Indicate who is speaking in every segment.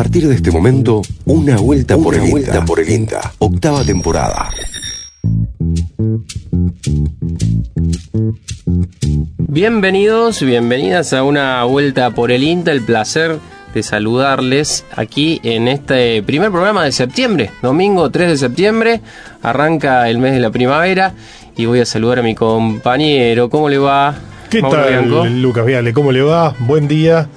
Speaker 1: partir de este momento, una vuelta por el vuelta por el INTA, octava temporada.
Speaker 2: Bienvenidos, bienvenidas a una vuelta por el INTA, el placer de saludarles aquí en este primer programa de septiembre, domingo 3 de septiembre, arranca el mes de la primavera y voy a saludar a mi compañero, ¿cómo le va?
Speaker 3: ¿Qué
Speaker 2: Mauro
Speaker 3: tal,
Speaker 2: Bianco?
Speaker 3: Lucas Viale? ¿Cómo le va? Buen día.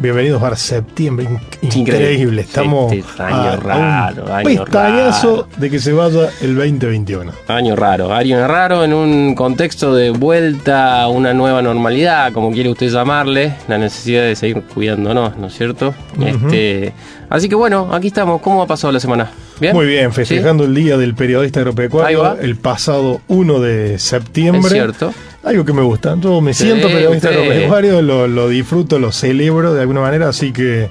Speaker 3: Bienvenidos a septiembre. In-
Speaker 2: Increíble.
Speaker 3: Increíble. Estamos
Speaker 2: Este año
Speaker 3: a, a
Speaker 2: raro,
Speaker 3: un
Speaker 2: año
Speaker 3: pestañazo
Speaker 2: raro.
Speaker 3: de que se vaya el 2021.
Speaker 2: Año raro, año raro en un contexto de vuelta a una nueva normalidad, como quiere usted llamarle, la necesidad de seguir cuidándonos, ¿no es cierto? este, así que bueno, aquí estamos. ¿Cómo ha pasado la semana? ¿Bien?
Speaker 3: Muy bien, festejando el Día del Periodista Agropecuario el pasado 1 de septiembre.
Speaker 2: Es cierto.
Speaker 3: Algo que me gusta. Yo me
Speaker 2: Sí,
Speaker 3: siento periodista
Speaker 2: usted-
Speaker 3: agropecuario, lo, lo disfruto, lo celebro de alguna manera, así que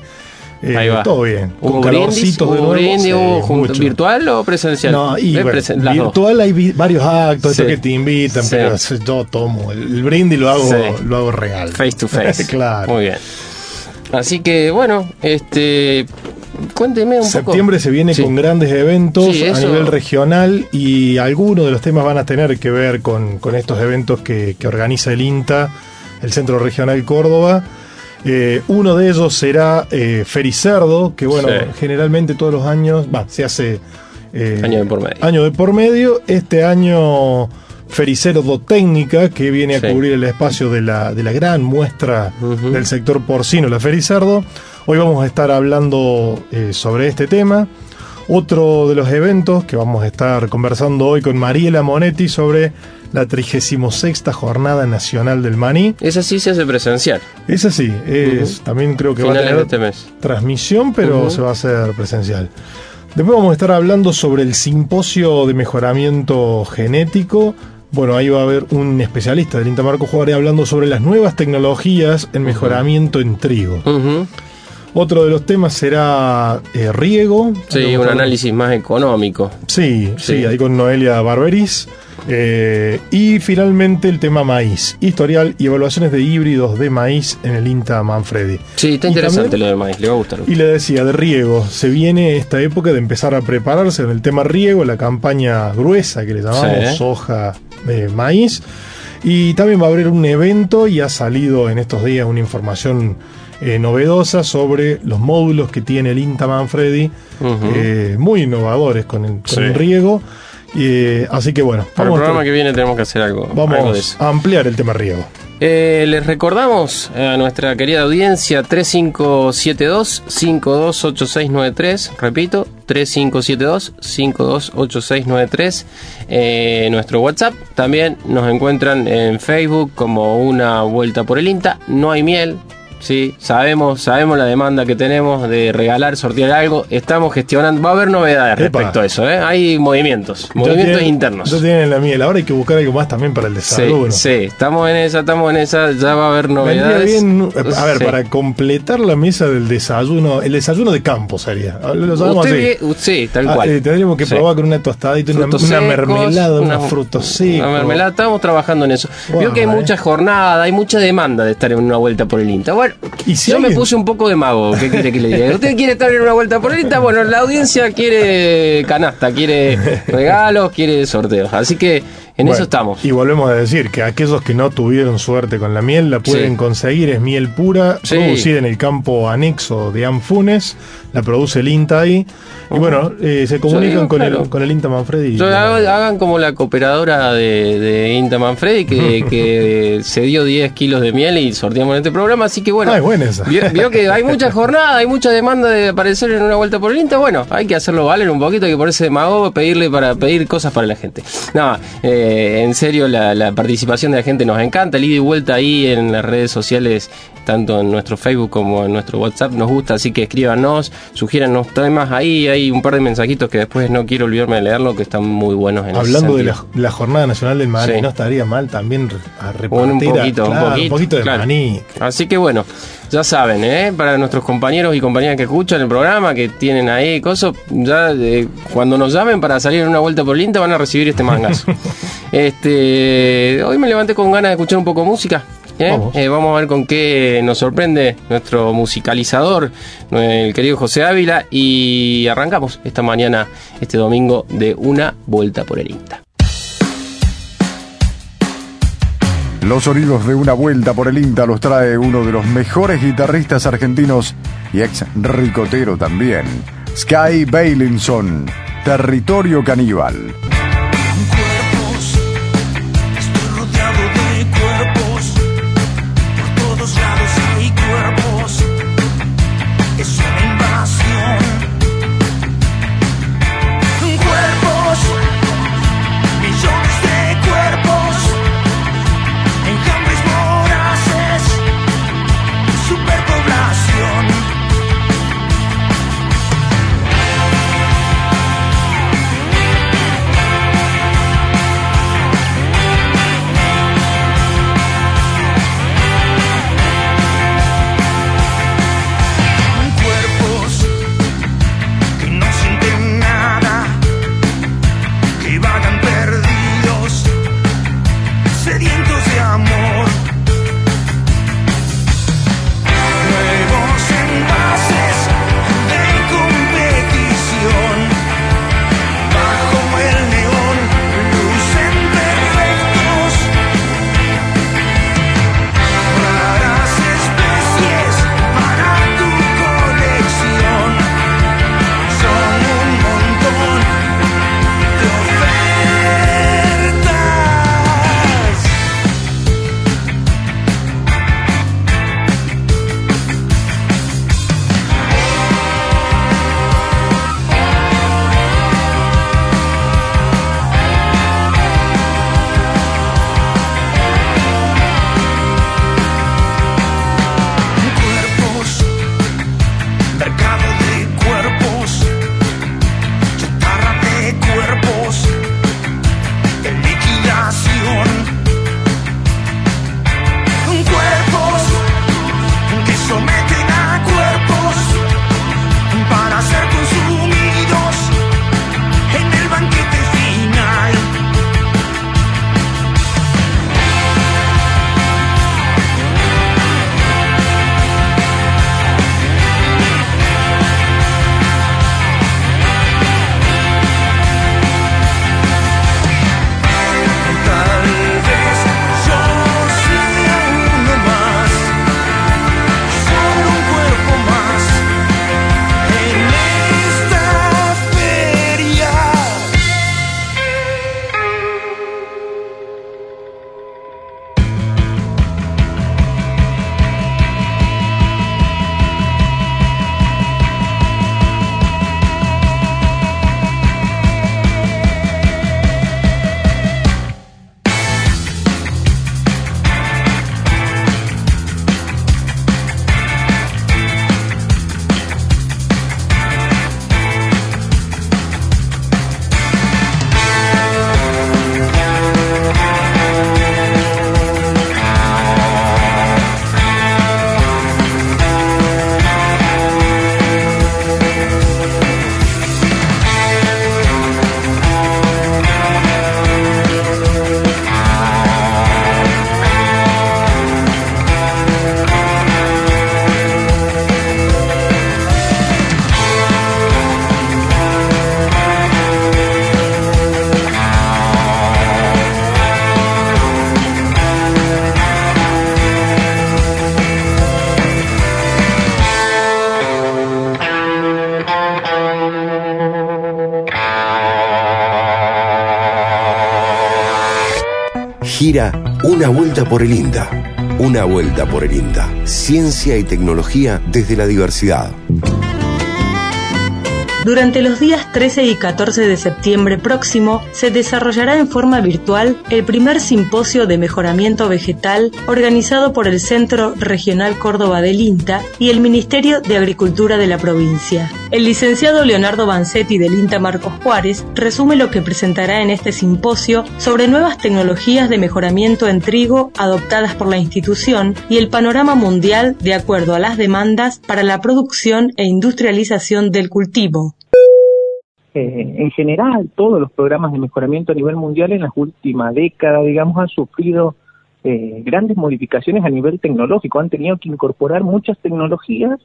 Speaker 3: eh,
Speaker 2: Ahí va.
Speaker 3: todo bien.
Speaker 2: ¿Hubo
Speaker 3: Con calorcitos de
Speaker 2: ¿Hubo
Speaker 3: nuevo.
Speaker 2: brindis?
Speaker 3: sí,
Speaker 2: ¿Hubo junto- virtual o presencial?
Speaker 3: No, y
Speaker 2: Eh,
Speaker 3: bueno,
Speaker 2: presen- las dos.
Speaker 3: virtual hay vi- varios actos,
Speaker 2: Sí.
Speaker 3: que te invitan,
Speaker 2: Sí.
Speaker 3: pero yo tomo el, brindis lo hago,
Speaker 2: Sí.
Speaker 3: lo hago real.
Speaker 2: Face to face.
Speaker 3: claro.
Speaker 2: Muy bien. Así que bueno, este cuénteme un poco.
Speaker 3: Septiembre se viene
Speaker 2: Sí.
Speaker 3: con grandes eventos
Speaker 2: Sí,
Speaker 3: a nivel regional y algunos de los temas van a tener que ver con, con estos eventos que, que organiza el INTA, el Centro Regional Córdoba. Eh, uno de ellos será eh, Fericerdo, que bueno,
Speaker 2: Sí.
Speaker 3: generalmente todos los años, va, se hace eh,
Speaker 2: Año de por medio.
Speaker 3: año de por medio. Este año Fericerdo Técnica, que viene a
Speaker 2: Sí.
Speaker 3: cubrir el espacio de la, de la gran muestra del sector porcino, la Fericerdo. Hoy vamos a estar hablando eh, sobre este tema. Otro de los eventos que vamos a estar conversando hoy con Mariela Monetti sobre la 36 Jornada Nacional del Maní.
Speaker 2: Esa sí se hace presencial.
Speaker 3: Es así, es, también creo que va a tener
Speaker 2: este mes.
Speaker 3: transmisión, pero se va a hacer presencial. Después vamos a estar hablando sobre el simposio de mejoramiento genético. Bueno, ahí va a haber un especialista del Intamarco Juárez hablando sobre las nuevas tecnologías en mejoramiento en trigo. Otro de los temas será eh, riego.
Speaker 2: Sí, un análisis más económico.
Speaker 3: Sí, sí,
Speaker 2: Sí.
Speaker 3: ahí con Noelia Barberis. Eh, y finalmente el tema maíz, historial y evaluaciones de híbridos de maíz en el INTA Manfredi.
Speaker 2: Sí, está interesante
Speaker 3: también-
Speaker 2: lo del maíz, le va a gustar.
Speaker 3: Y le decía, de riego, se viene esta época de empezar a prepararse en el tema riego, la campaña gruesa que le llamamos
Speaker 2: Sí.
Speaker 3: soja, eh, maíz. Y también va a haber un evento y ha salido en estos días una información eh, novedosa sobre los módulos que tiene el INTA Manfredi, eh, muy innovadores con el, con
Speaker 2: Sí.
Speaker 3: el riego. Eh, así que bueno,
Speaker 2: Para el
Speaker 3: a-
Speaker 2: programa que viene tenemos que hacer algo, algo de
Speaker 3: vamos
Speaker 2: eso.
Speaker 3: a ampliar el tema riego.
Speaker 2: Les recordamos a nuestra querida audiencia 3572-528693, repito, 3572-528693, eh, nuestro WhatsApp. También nos encuentran en Facebook como una vuelta por el INTA. No hay miel. Sí, sabemos, sabemos la demanda que tenemos de regalar, sortear algo. Estamos gestionando. Va a haber novedades
Speaker 3: Epa.
Speaker 2: respecto a eso, ¿eh? Hay movimientos, movimientos
Speaker 3: tienen-
Speaker 2: internos.
Speaker 3: Ya tienen la miel, ahora hay que buscar algo más también para el
Speaker 2: Sí,
Speaker 3: desayuno.
Speaker 2: sí, estamos en esa, estamos en esa, ya va a haber novedades.
Speaker 3: bien, a ver,
Speaker 2: Sí.
Speaker 3: para completar la mesa del desayuno, el desayuno de campo sería. Lo llamamos
Speaker 2: Usted
Speaker 3: así.
Speaker 2: vie- sí, tal
Speaker 3: Ah,
Speaker 2: cual.
Speaker 3: eh, tendríamos que
Speaker 2: Sí.
Speaker 3: probar con una tostadita, una, una mermelada,
Speaker 2: una-
Speaker 3: unos frutos secos.
Speaker 2: Una mermelada, estamos trabajando en eso.
Speaker 3: Wow,
Speaker 2: Vio que hay
Speaker 3: eh.
Speaker 2: mucha jornada, hay mucha demanda de estar en una vuelta por el INTA. Bueno,
Speaker 3: Y si
Speaker 2: yo me puse un poco de mago, ¿qué quiere que le diga? ¿Usted quiere estar en una vuelta por el INTA? Bueno, la audiencia quiere canasta, quiere regalos, quiere sorteos. Así que en
Speaker 3: Bueno,
Speaker 2: eso estamos.
Speaker 3: Y volvemos a decir que aquellos que no tuvieron suerte con la miel la pueden
Speaker 2: Sí.
Speaker 3: conseguir, es miel pura,
Speaker 2: Sí.
Speaker 3: producida en el campo anexo de Anfunes, la produce el INTA ahí. Y bueno, eh, se comunican con,
Speaker 2: claro.
Speaker 3: el, con el INTA Manfredi.
Speaker 2: Yo, hagan, hagan como la cooperadora de, de Inta Manfredi que, que se dio 10 kilos de miel y sorteamos en este programa. Así que bueno,
Speaker 3: Ah, es buena esa.
Speaker 2: vio, vio que hay mucha jornada, hay mucha demanda de aparecer en una vuelta por el Inta. Bueno, hay que hacerlo valer un poquito, hay que ponerse de mago, pedirle para pedir cosas para la gente. No, eh, en serio, la, la participación de la gente nos encanta. El ida y vuelta ahí en las redes sociales, tanto en nuestro Facebook como en nuestro WhatsApp, nos gusta. Así que escríbanos, sugiérannos temas ahí. Hay un par de mensajitos que después no quiero olvidarme de leerlo, que están muy buenos en ese
Speaker 3: Hablando de la, Jornada Nacional del Maní,
Speaker 2: Sí.
Speaker 3: no estaría mal también a repartir
Speaker 2: Un,
Speaker 3: a-
Speaker 2: poquito, un poquito,
Speaker 3: de
Speaker 2: claro.
Speaker 3: maní.
Speaker 2: Así que bueno, ya saben, ¿eh? para nuestros compañeros y compañeras que escuchan el programa, que tienen ahí cosas, ya eh, cuando nos llamen para salir en una vuelta por el INTA van a recibir este mangazo. este, hoy me levanté con ganas de escuchar un poco de música. ¿eh? Eh, vamos. a ver con qué nos sorprende nuestro musicalizador, el querido José Ávila, y arrancamos esta mañana, este domingo, de una vuelta por el INTA.
Speaker 4: Los sonidos de una vuelta por el INTA los trae uno de los mejores guitarristas argentinos y ex ricotero también, Sky Bailinson, Territorio Caníbal.
Speaker 1: Gira Una Vuelta por el INTA. Una Vuelta por el INTA. Ciencia y tecnología desde la diversidad.
Speaker 5: Durante los días 13 y 14 de septiembre próximo se desarrollará en forma virtual el primer simposio de mejoramiento vegetal organizado por el Centro Regional Córdoba del INTA y el Ministerio de Agricultura de la provincia. El licenciado Leonardo Bancetti del INTA Marcos Juárez resume lo que presentará en este simposio sobre nuevas tecnologías de mejoramiento en trigo adoptadas por la institución y el panorama mundial de acuerdo a las demandas para la producción e industrialización del cultivo.
Speaker 6: Eh, en general, todos los programas de mejoramiento a nivel mundial en las últimas décadas, digamos, han sufrido eh, grandes modificaciones a nivel tecnológico, han tenido que incorporar muchas tecnologías,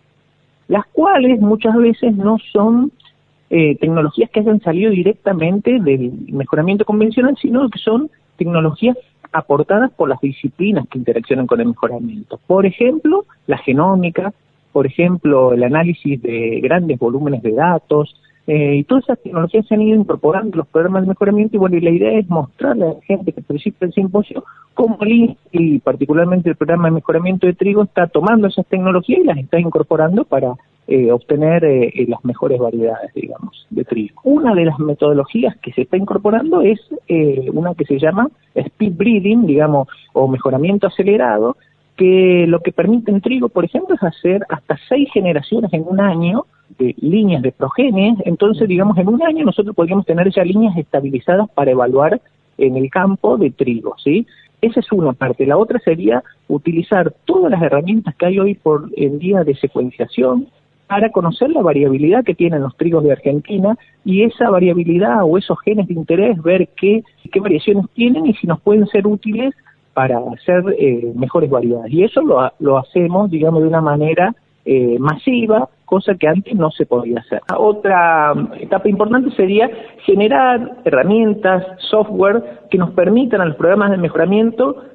Speaker 6: las cuales muchas veces no son eh, tecnologías que hayan salido directamente del mejoramiento convencional, sino que son tecnologías aportadas por las disciplinas que interaccionan con el mejoramiento. Por ejemplo, la genómica, por ejemplo, el análisis de grandes volúmenes de datos, eh, y todas esas tecnologías se han ido incorporando los programas de mejoramiento y bueno, y la idea es mostrarle a la gente que participa del simposio cómo el y particularmente el programa de mejoramiento de trigo está tomando esas tecnologías y las está incorporando para eh, obtener eh, eh, las mejores variedades, digamos, de trigo. Una de las metodologías que se está incorporando es una que se llama speed breeding, digamos, o mejoramiento acelerado, que lo que permite en trigo, por ejemplo, es hacer hasta seis generaciones en un año de líneas de progenes, entonces, digamos, en un año nosotros podríamos tener ya líneas estabilizadas para evaluar en el campo de trigo, ¿sí? Esa es una parte. La otra sería utilizar todas las herramientas que hay hoy por en día de secuenciación para conocer la variabilidad que tienen los trigos de Argentina y esa variabilidad o esos genes de interés, ver qué, qué variaciones tienen y si nos pueden ser útiles para hacer eh, mejores variedades. Y eso lo, lo hacemos, digamos, de una manera eh, masiva, cosa que antes no se podía hacer. Otra etapa importante sería generar herramientas, software que nos permitan a los programas de mejoramiento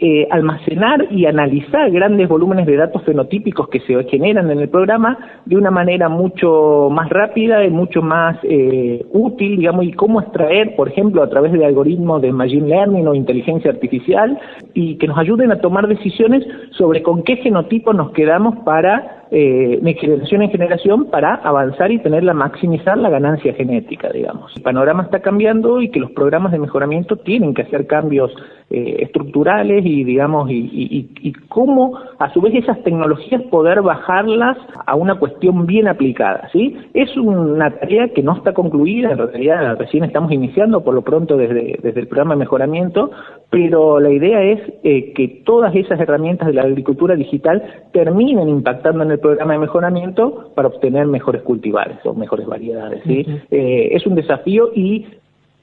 Speaker 6: eh, almacenar y analizar grandes volúmenes de datos fenotípicos que se generan en el programa de una manera mucho más rápida y mucho más eh, útil, digamos, y cómo extraer, por ejemplo, a través de algoritmos de machine learning o inteligencia artificial, y que nos ayuden a tomar decisiones sobre con qué genotipo nos quedamos para eh, de generación en generación para avanzar y tener la maximizar la ganancia genética, digamos. El panorama está cambiando y que los programas de mejoramiento tienen que hacer cambios eh, estructurales y, digamos, y, cómo a su vez esas tecnologías poder bajarlas a una cuestión bien aplicada, ¿sí? Es una tarea que no está concluida, en realidad recién estamos iniciando por lo pronto desde, desde el programa de mejoramiento, pero la idea es eh, que todas esas herramientas de la agricultura digital terminen impactando en el programa de mejoramiento para obtener mejores cultivares o mejores variedades. ¿sí? eh, es un desafío y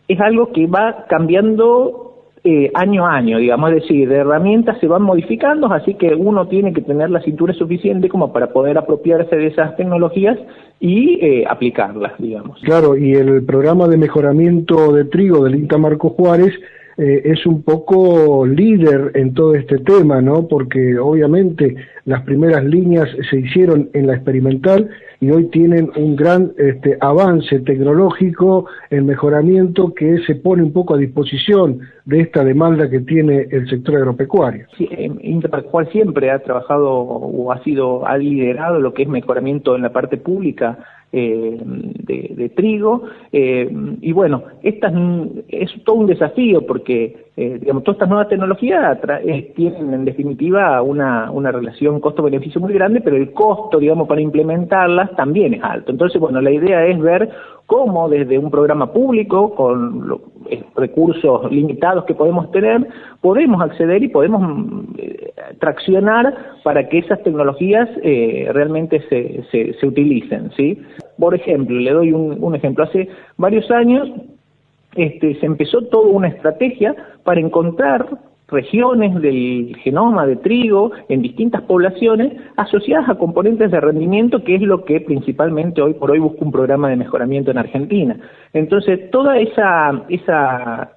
Speaker 6: es algo que va cambiando eh, año a año, digamos, es decir, de herramientas se van modificando, así que uno tiene que tener la cintura suficiente como para poder apropiarse de esas tecnologías y eh, aplicarlas, digamos.
Speaker 7: Claro, y el programa de mejoramiento de trigo del INTA Marco Juárez eh, es un poco líder en todo este tema, ¿no? Porque obviamente las primeras líneas se hicieron en la experimental y hoy tienen un gran este, avance tecnológico, el mejoramiento que se pone un poco a disposición de esta demanda que tiene el sector agropecuario.
Speaker 6: Sí, Interparcual siempre ha trabajado o ha sido, ha liderado lo que es mejoramiento en la parte pública eh, de, trigo. Eh, y bueno, esta es todo un desafío porque, eh, digamos, todas estas nuevas tecnologías tienen en definitiva una, una relación costo-beneficio muy grande, pero el costo, digamos, para implementarlas también es alto. Entonces, bueno, la idea es ver cómo desde un programa público, con los recursos limitados que podemos tener, podemos acceder y podemos traccionar para que esas tecnologías realmente se, se, se utilicen, ¿sí? Por ejemplo, le doy un, ejemplo. Hace varios años este, se empezó toda una estrategia para encontrar regiones del genoma de trigo en distintas poblaciones asociadas a componentes de rendimiento, que es lo que principalmente hoy por hoy busca un programa de mejoramiento en Argentina. Entonces, toda esa, esa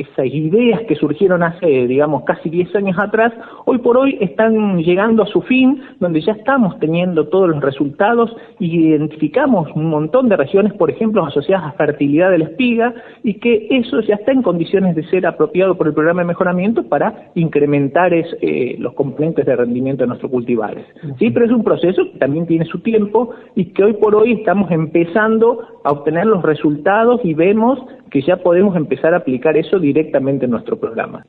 Speaker 6: esas ideas que surgieron hace, digamos, casi 10 años atrás, hoy por hoy están llegando a su fin, donde ya estamos teniendo todos los resultados y identificamos un montón de regiones, por ejemplo, asociadas a fertilidad de la espiga, y que eso ya está en condiciones de ser apropiado por el programa de mejoramiento para incrementar eh, los componentes de rendimiento de nuestros cultivares. Sí, pero es un proceso que también tiene su tiempo y que hoy por hoy estamos empezando a obtener los resultados y vemos que ya podemos empezar a aplicar eso directamente en nuestro programa.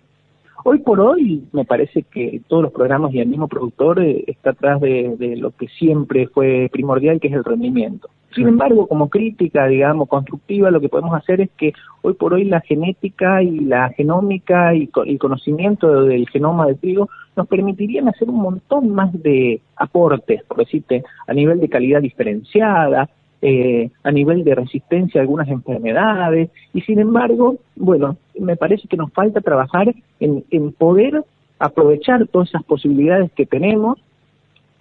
Speaker 6: Hoy por hoy me parece que todos los programas y el mismo productor eh, está atrás de, lo que siempre fue primordial, que es el rendimiento. Sin embargo, como crítica, digamos, constructiva, lo que podemos hacer es que hoy por hoy la genética y la genómica y el conocimiento del genoma del trigo nos permitirían hacer un montón más de aportes, por decirte, a nivel de calidad diferenciada, eh, a nivel de resistencia a algunas enfermedades y sin embargo, bueno, me parece que nos falta trabajar en, poder aprovechar todas esas posibilidades que tenemos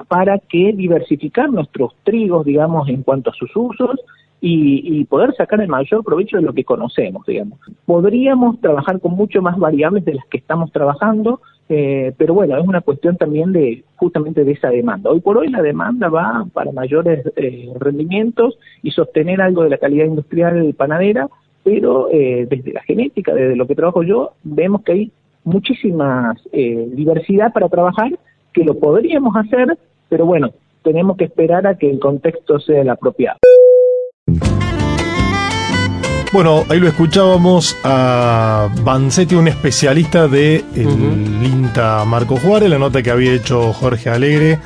Speaker 6: para que diversificar nuestros trigos, digamos, en cuanto a sus usos y, poder sacar el mayor provecho de lo que conocemos, digamos. Podríamos trabajar con mucho más variables de las que estamos trabajando, eh, pero bueno, es una cuestión también de justamente de esa demanda. Hoy por hoy la demanda va para mayores eh, rendimientos y sostener algo de la calidad industrial panadera, pero eh, desde la genética, desde lo que trabajo yo, vemos que hay muchísima diversidad para trabajar, que lo podríamos hacer, pero bueno, tenemos que esperar a que el contexto sea el apropiado.
Speaker 3: Bueno, ahí lo escuchábamos a Vanzetti, un especialista de el INTA Marco Juárez, la nota que había hecho Jorge Alegre,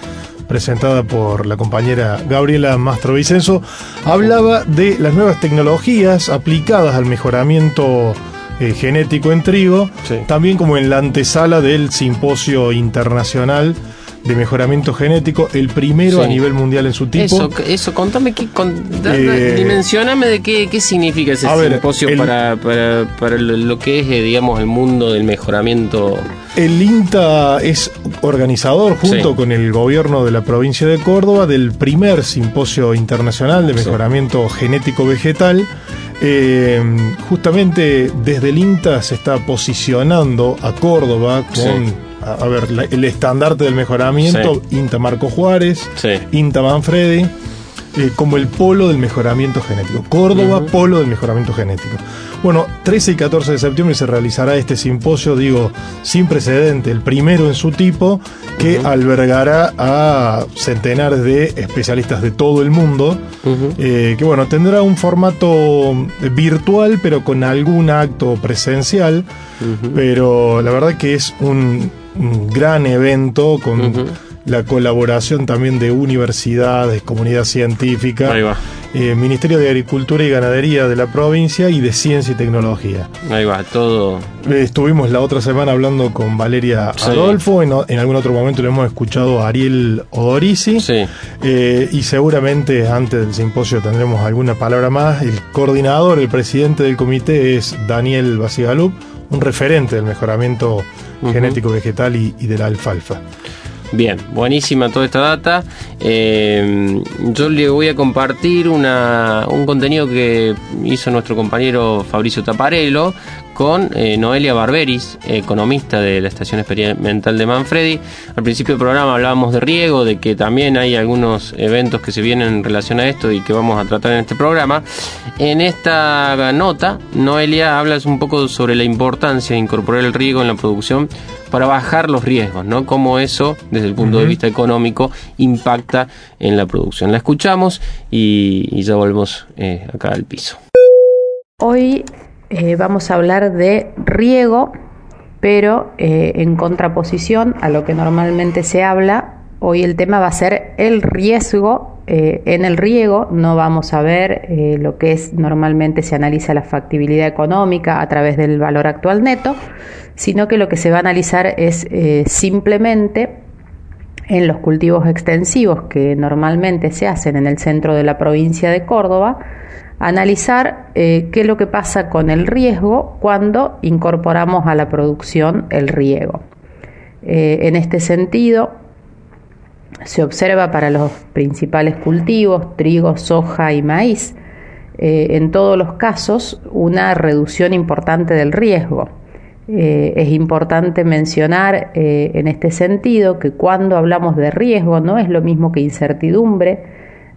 Speaker 3: presentada por la compañera Gabriela Mastro Vicenzo, hablaba de las nuevas tecnologías aplicadas al mejoramiento eh, genético en trigo, también como en la antesala del simposio internacional de mejoramiento genético, el primero a nivel mundial en su tipo.
Speaker 2: Eso, eso contame, qué, eh, dimensioname de qué, qué significa ese simposio para, para, para, lo que es, eh, digamos, el mundo del mejoramiento.
Speaker 3: El INTA es organizador, junto con el gobierno de la provincia de Córdoba, del primer simposio internacional de mejoramiento genético vegetal. Eh, justamente desde el INTA se está posicionando a Córdoba con a, ver, el estandarte del mejoramiento, INTA Marco Juárez, INTA Manfredi, eh, como el polo del mejoramiento genético. Córdoba, polo del mejoramiento genético. Bueno, 13 y 14 de septiembre se realizará este simposio, digo, sin precedente, el primero en su tipo, que albergará a centenares de especialistas de todo el mundo, eh, que bueno, tendrá un formato virtual, pero con algún acto presencial, pero la verdad que es un un gran evento con la colaboración también de universidades, comunidad científica, eh, Ministerio de Agricultura y Ganadería de la provincia y de Ciencia y Tecnología.
Speaker 2: Ahí va, todo.
Speaker 3: Eh, estuvimos la otra semana hablando con Valeria Adolfo, en, algún otro momento le hemos escuchado a Ariel Odorisi, eh, y seguramente antes del simposio tendremos alguna palabra más. El coordinador, el presidente del comité es Daniel Basigalup, un referente del mejoramiento genético vegetal y, de la alfalfa.
Speaker 2: Bien, buenísima toda esta data. Eh, yo le voy a compartir una, un contenido que hizo nuestro compañero Fabricio Taparello con eh, Noelia Barberis, economista de la Estación Experimental de Manfredi. Al principio del programa hablábamos de riego, de que también hay algunos eventos que se vienen en relación a esto y que vamos a tratar en este programa. En esta nota, Noelia habla un poco sobre la importancia de incorporar el riego en la producción para bajar los riesgos, ¿no? Cómo eso, desde el punto de vista económico, impacta en la producción. La escuchamos y, ya volvemos eh, acá al piso.
Speaker 8: Hoy eh, vamos a hablar de riego, pero eh, en contraposición a lo que normalmente se habla, hoy el tema va a ser el riesgo eh, en el riego. No vamos a ver lo que es normalmente se analiza la factibilidad económica a través del valor actual neto, sino que lo que se va a analizar es simplemente en los cultivos extensivos que normalmente se hacen en el centro de la provincia de Córdoba, analizar eh, qué es lo que pasa con el riesgo cuando incorporamos a la producción el riego. Eh, en este sentido, se observa para los principales cultivos, trigo, soja y maíz, eh, en todos los casos una reducción importante del riesgo. es importante mencionar en este sentido que cuando hablamos de riesgo no es lo mismo que incertidumbre,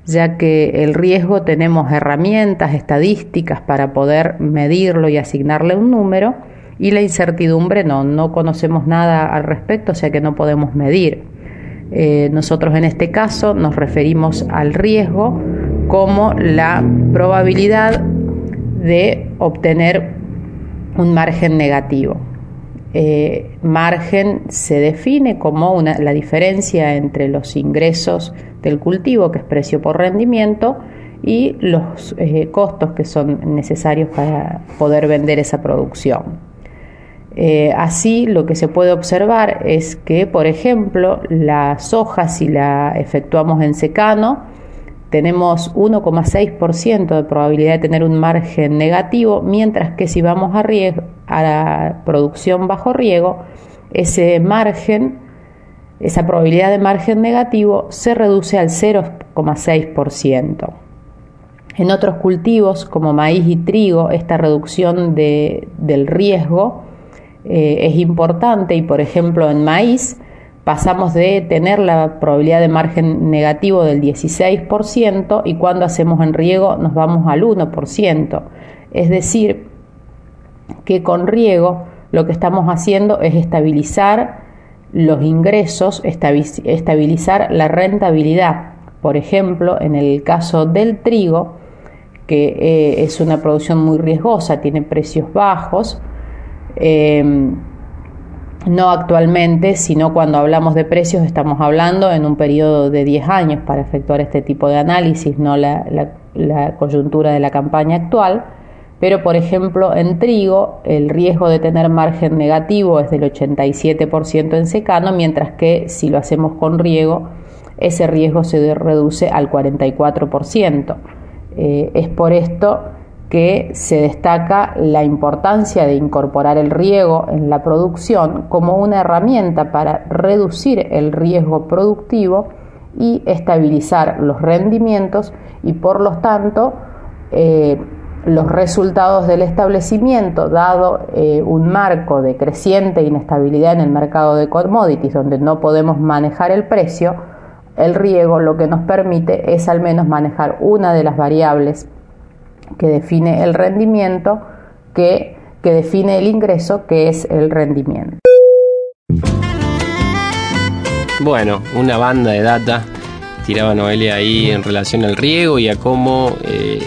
Speaker 8: ya que el riesgo tenemos herramientas estadísticas para poder medirlo y asignarle un número, y la incertidumbre no, no conocemos nada al respecto, o sea que no podemos medir. Eh, nosotros en este caso nos referimos al riesgo como la probabilidad de obtener un margen negativo. Eh, margen se define como la diferencia entre los ingresos del cultivo, que es precio por rendimiento, y los eh, costos que son necesarios para poder vender esa producción. Eh, así lo que se puede observar es que, por ejemplo, la soja, si la efectuamos en secano, tenemos 1,6% de probabilidad de tener un margen negativo, mientras que si vamos a, a la producción bajo riego, ese margen, esa probabilidad de margen negativo se reduce al 0,6%. En otros cultivos como maíz y trigo, esta reducción del riesgo eh, es importante y por ejemplo en maíz pasamos de tener la probabilidad de margen negativo del 16% y cuando hacemos en riego nos vamos al 1%. Es decir, que con riego lo que estamos haciendo es estabilizar los ingresos, estabilizar la rentabilidad. Por ejemplo, en el caso del trigo, que eh, es una producción muy riesgosa, tiene precios bajos, eh, no actualmente, sino cuando hablamos de precios estamos hablando en un periodo de 10 años para efectuar este tipo de análisis, no la, coyuntura de la campaña actual. Pero, por ejemplo, en trigo el riesgo de tener margen negativo es del 87% en secano, mientras que si lo hacemos con riego, ese riesgo se reduce al 44%. Eh, es por esto que se destaca la importancia de incorporar el riego en la producción como una herramienta para reducir el riesgo productivo y estabilizar los rendimientos y por lo tanto eh, los resultados del establecimiento, dado eh, un marco de creciente inestabilidad en el mercado de commodities donde no podemos manejar el precio, el riego lo que nos permite es al menos manejar una de las variables que define el rendimiento, que, que define el ingreso, que es el rendimiento.
Speaker 2: Bueno, una banda de data tiraba Noelia ahí en relación al riego y a cómo eh,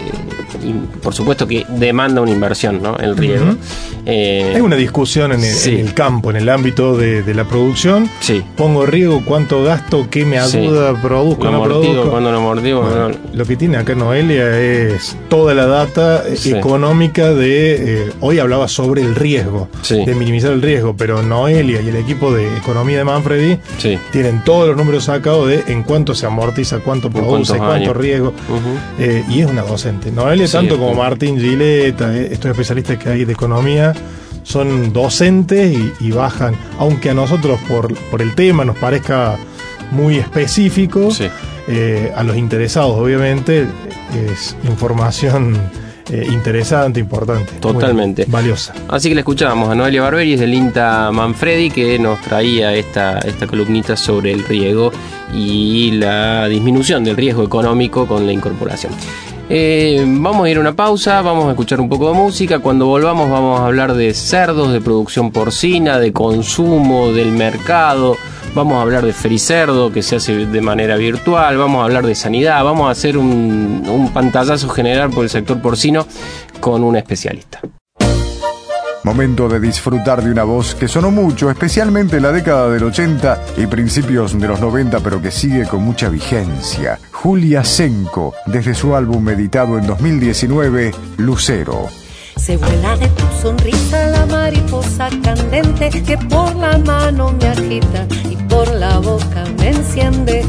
Speaker 2: por supuesto que demanda una inversión, ¿no? El riego.
Speaker 3: Eh, Hay una discusión en el, campo, en el ámbito de, la producción.
Speaker 2: Sí.
Speaker 3: Pongo riego, cuánto gasto, qué me ayuda, produzco, no produzco.
Speaker 2: Cuándo lo amortigo.
Speaker 3: Lo que tiene acá Noelia es toda la data económica de. Eh, hoy hablaba sobre el riesgo, de minimizar el riesgo, pero Noelia y el equipo de economía de Manfredi tienen todos los números sacados de en cuánto se amortiza, cuánto produce, cuánto riesgo. Eh, y es una docente. Noelia tanto como Martín Gileta, eh, estos especialistas que hay de economía, son docentes y, bajan, aunque a nosotros por, por, el tema nos parezca muy específico, eh, a los interesados obviamente es información eh, interesante, importante.
Speaker 2: Totalmente.
Speaker 3: Valiosa.
Speaker 2: Así que le escuchábamos a Noelia Barberi del INTA Manfredi que nos traía esta, esta columnita sobre el riego y la disminución del riesgo económico con la incorporación. Eh, vamos a ir a una pausa, vamos a escuchar un poco de música. Cuando volvamos vamos a hablar de cerdos, de producción porcina, de consumo, del mercado. Vamos a hablar de fericerdo que se hace de manera virtual. Vamos a hablar de sanidad. Vamos a hacer un, un pantallazo general por el sector porcino con un especialista.
Speaker 4: Momento de disfrutar de una voz que sonó mucho, especialmente en la década del 80 y principios de los 90, pero que sigue con mucha vigencia. Julia Senko, desde su álbum editado en 2019, Lucero.
Speaker 9: Se vuela de tu sonrisa la mariposa candente que por la mano me agita y por la boca me enciende.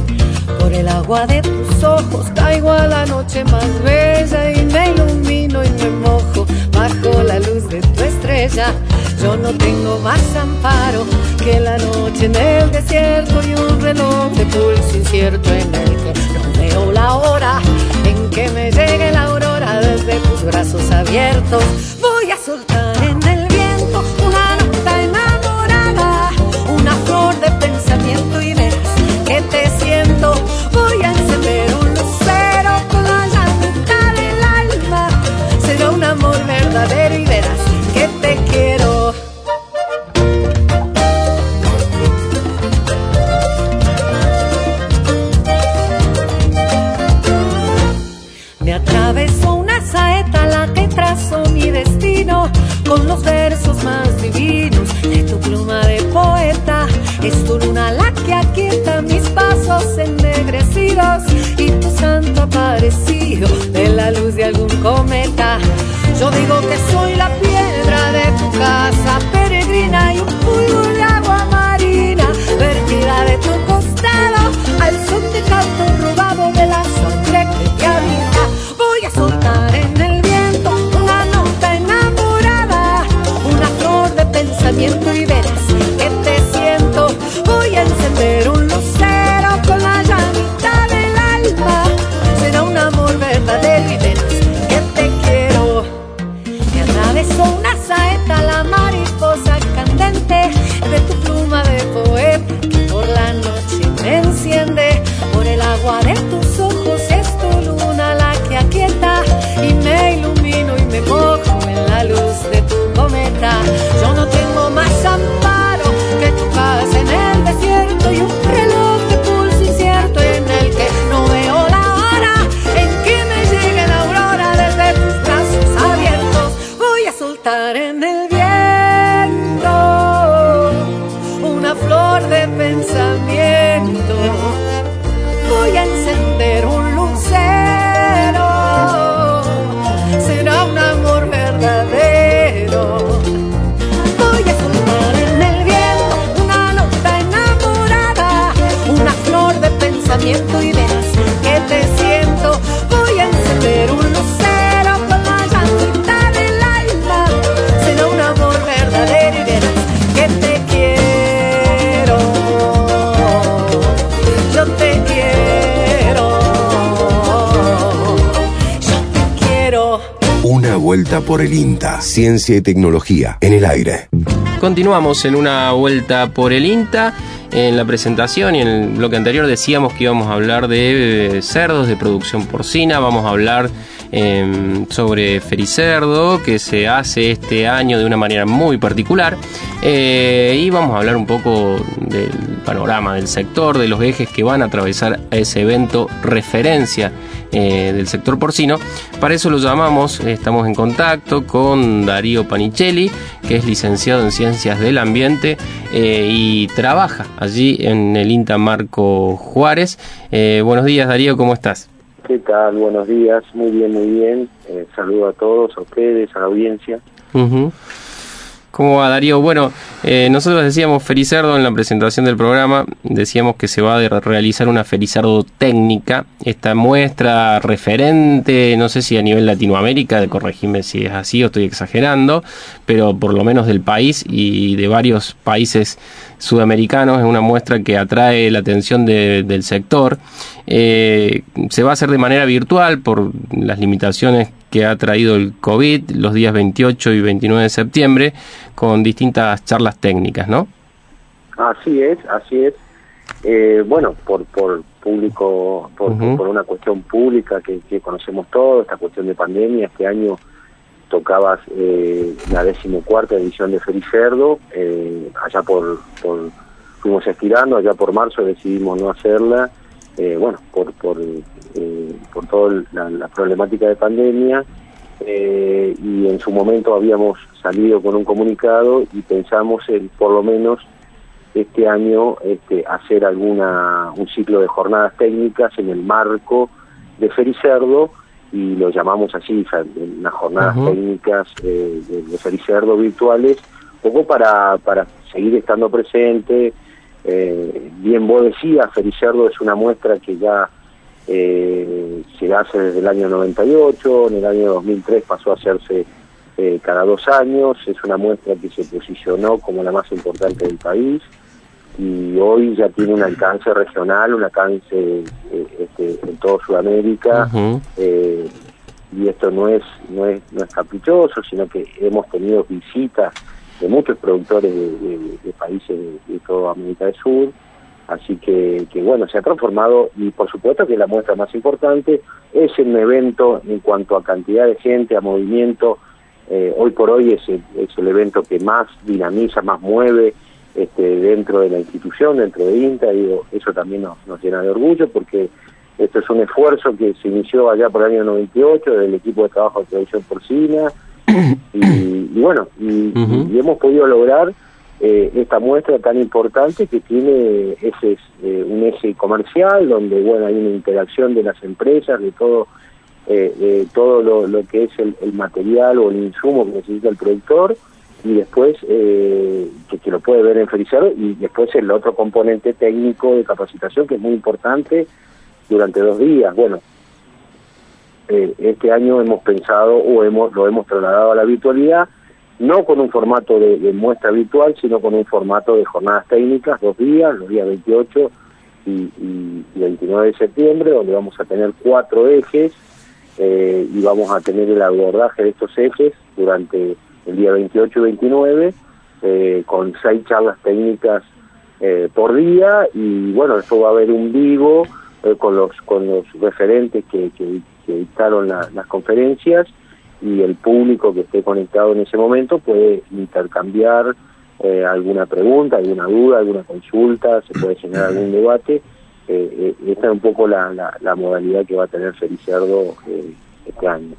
Speaker 9: Por el agua de tus ojos caigo a la noche más bella y me ilumino y me mojo bajo la luz de tu estrella. Yo no tengo más amparo que la noche en el desierto y un reloj de pulso incierto en el que no veo la hora en que me llegue la aurora desde tus brazos abiertos. Voy a soltar verdadero y verás que te quiero. Me atravesó una saeta la que trazó mi destino con los versos más divinos de tu pluma de poeta. Es tu luna la que aquieta mis pasos ennegrecidos Yo digo que soy la
Speaker 1: vuelta por el INTA. Ciencia y tecnología en el aire.
Speaker 2: Continuamos en una vuelta por el INTA. En la presentación y en el bloque anterior decíamos que íbamos a hablar de eh, cerdos, de producción porcina, vamos a hablar eh, sobre Fericerdo, que se hace este año de una manera muy particular. Eh, y vamos a hablar un poco del panorama del sector, de los ejes que van a atravesar ese evento referencia eh, del sector porcino. Para eso lo llamamos, estamos en contacto con Darío Panicelli, que es licenciado en Ciencias del Ambiente eh, y trabaja allí en el INTA Marco Juárez. Eh, buenos días Darío, ¿cómo estás?
Speaker 10: ¿Qué tal? Buenos días, muy bien, muy bien. Eh, saludo a todos, a ustedes, a la audiencia.
Speaker 2: ¿Cómo va Darío? Bueno, eh, nosotros decíamos Fericerdo en la presentación del programa, decíamos que se va a realizar una Fericerdo técnica, esta muestra referente, no sé si a nivel Latinoamérica, corregime si es así o estoy exagerando, pero por lo menos del país y de varios países sudamericanos, es una muestra que atrae la atención de, del sector. Eh, se va a hacer de manera virtual por las limitaciones que ha traído el COVID los días 28 y 29 de septiembre con distintas charlas técnicas, ¿no?
Speaker 10: Así es, así es. Eh, bueno, por, por público, por, por una cuestión pública que, que, conocemos todos, esta cuestión de pandemia, este año tocabas eh, la decimocuarta edición de Fericerdo, eh, allá por, por, fuimos estirando, allá por marzo decidimos no hacerla, eh, bueno, por, por eh, por toda la, problemática de pandemia eh, y en su momento habíamos salido con un comunicado y pensamos en por lo menos este año este, hacer alguna un ciclo de jornadas técnicas en el marco de Fericerdo y lo llamamos así, unas jornadas técnicas eh, de, Fericerdo virtuales, poco para, para seguir estando presente. Bien vos decías, Fericerdo es una muestra que ya eh, se hace desde el año 98, en el año 2003 pasó a hacerse eh, cada dos años, es una muestra que se posicionó como la más importante del país y hoy ya tiene un alcance regional, un alcance eh, este, en toda Sudamérica eh, y esto no es, no es no es caprichoso, sino que hemos tenido visitas de muchos productores de, países de, de toda América del Sur Así que, bueno, se ha transformado y por supuesto que la muestra más importante es un evento en cuanto a cantidad de gente, a movimiento. Eh, hoy por hoy es el, evento que más dinamiza, más mueve este, dentro de la institución, dentro de INTA. y eso también nos, nos llena de orgullo porque esto es un esfuerzo que se inició allá por el año 98 del equipo de trabajo de producción porcina. Y, y bueno, y, y hemos podido lograr eh, esta muestra tan importante que tiene ese eh, un eje comercial donde bueno hay una interacción de las empresas de todo eh, todo lo, que es el, material o el insumo que necesita el productor y después que, que, lo puede ver en Felicero y después el otro componente técnico de capacitación que es muy importante durante dos días. Bueno este año hemos pensado o hemos lo hemos trasladado a la virtualidad no con un formato de, muestra habitual, sino con un formato de jornadas técnicas, dos días, los días 28 y, 29 de septiembre, donde vamos a tener cuatro ejes eh, y vamos a tener el abordaje de estos ejes durante el día 28 y 29, eh, con seis charlas técnicas eh, por día y bueno, eso va a haber un vivo con los con los referentes que, dictaron las conferencias y el público que esté conectado en ese momento puede intercambiar eh, alguna pregunta, alguna duda, alguna consulta, se puede generar algún debate. Eh, eh, esta es un poco la, la, modalidad que va a tener Feliciardo este año.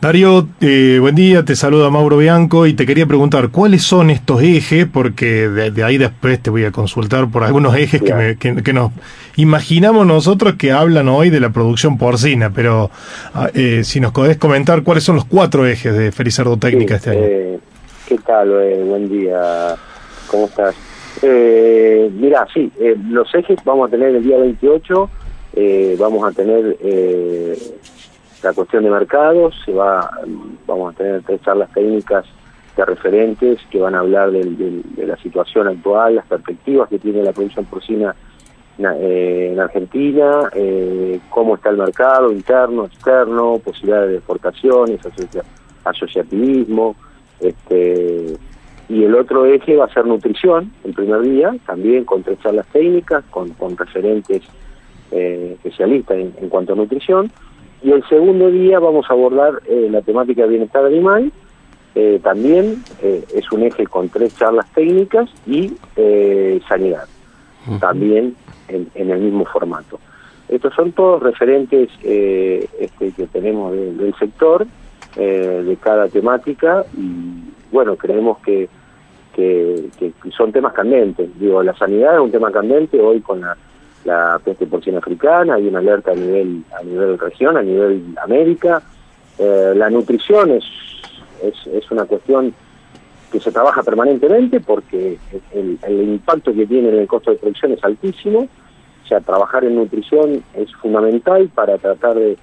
Speaker 3: Darío, buen día, te saluda Mauro Bianco y te quería preguntar, ¿cuáles son estos ejes? Porque de, ahí después te voy a consultar por algunos ejes que, que, nos imaginamos nosotros que hablan hoy de la producción porcina, pero ah, eh, si nos podés comentar cuáles son los cuatro ejes de Fericerdo Técnica este año.
Speaker 10: Eh, ¿Qué tal? Eh, buen día, ¿cómo estás? Eh, mira, sí, los ejes vamos a tener el día 28, vamos a tener la cuestión de mercados, se va, vamos a tener tres charlas técnicas de referentes que van a hablar de la situación actual, las perspectivas que tiene la producción porcina en Argentina, cómo está el mercado interno, externo, posibilidades de exportaciones, asociativismo, este, y el otro eje va a ser nutrición, el primer día, también con tres charlas técnicas, con, con referentes especialistas en, cuanto a nutrición, y el segundo día vamos a abordar la temática de bienestar animal, eh, también eh, es un eje con tres charlas técnicas y eh, sanidad, también en, el mismo formato. Estos son todos referentes este, que tenemos del sector, de cada temática, y bueno, creemos que, que, son temas candentes. Digo, la sanidad es un tema candente hoy con la, la peste porcina africana, hay una alerta a nivel, a nivel región, a nivel América. la nutrición es es, es una cuestión se trabaja permanentemente porque el, impacto que tiene en el costo de producción es altísimo. O sea, trabajar en nutrición es fundamental para tratar de,